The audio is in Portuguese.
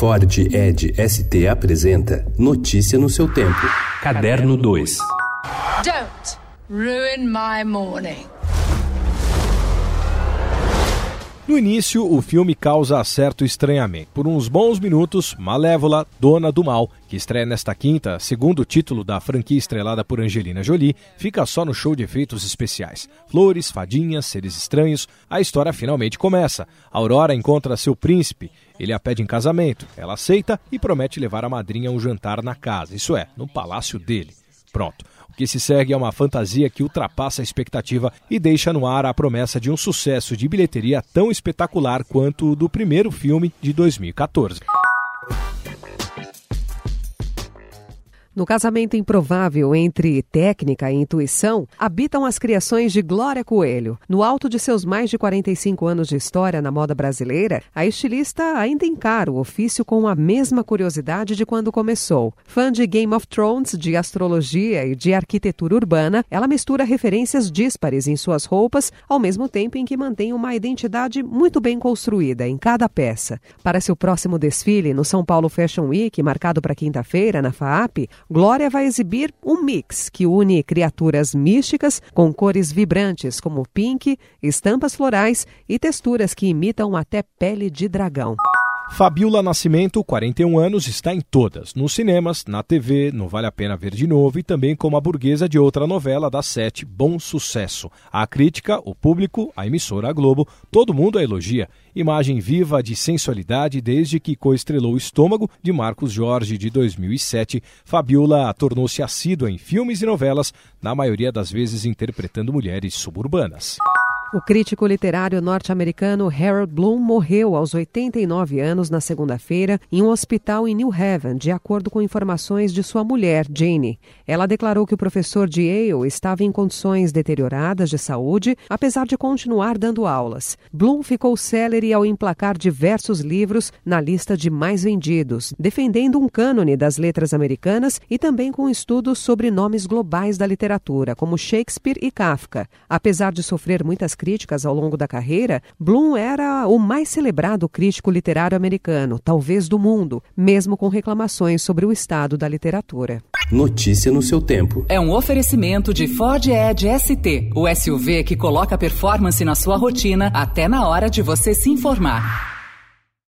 Ford Ed ST apresenta Notícia no seu tempo. Caderno 2. Don't ruin my morning. No início, o filme causa certo estranhamento. Por uns bons minutos, Malévola, Dona do Mal, que estreia nesta quinta, segundo título da franquia estrelada por Angelina Jolie, fica só no show de efeitos especiais. Flores, fadinhas, seres estranhos. A história finalmente começa. Aurora encontra seu príncipe. Ele a pede em casamento. Ela aceita e promete levar a madrinha a um jantar na casa, isso é, no palácio dele. Pronto. Que se segue é uma fantasia que ultrapassa a expectativa e deixa no ar a promessa de um sucesso de bilheteria tão espetacular quanto o do primeiro filme de 2014. No casamento improvável entre técnica e intuição, habitam as criações de Glória Coelho. No alto de seus mais de 45 anos de história na moda brasileira, a estilista ainda encara o ofício com a mesma curiosidade de quando começou. Fã de Game of Thrones, de astrologia e de arquitetura urbana, ela mistura referências díspares em suas roupas, ao mesmo tempo em que mantém uma identidade muito bem construída em cada peça. Para seu próximo desfile no São Paulo Fashion Week, marcado para quinta-feira na FAAP, Glória vai exibir um mix que une criaturas místicas com cores vibrantes como pink, estampas florais e texturas que imitam até pele de dragão. Fabiola Nascimento, 41 anos, está em todas, nos cinemas, na TV, no Vale a Pena Ver de Novo e também como a burguesa de outra novela da Sete, Bom Sucesso. A crítica, o público, a emissora a Globo, todo mundo a elogia. Imagem viva de sensualidade desde que coestrelou o Estômago, de Marcos Jorge, de 2007. Fabiola tornou-se assídua em filmes e novelas, na maioria das vezes interpretando mulheres suburbanas. O crítico literário norte-americano Harold Bloom morreu aos 89 anos na segunda-feira em um hospital em New Haven, de acordo com informações de sua mulher, Jane. Ela declarou que o professor de Yale estava em condições deterioradas de saúde, apesar de continuar dando aulas. Bloom ficou célere ao emplacar diversos livros na lista de mais vendidos, defendendo um cânone das letras americanas e também com estudos sobre nomes globais da literatura, como Shakespeare e Kafka. Apesar de sofrer muitas críticas ao longo da carreira, Bloom era o mais celebrado crítico literário americano, talvez do mundo, mesmo com reclamações sobre o estado da literatura. Notícia no seu tempo. É um oferecimento de Ford Edge ST, o SUV que coloca performance na sua rotina até na hora de você se informar.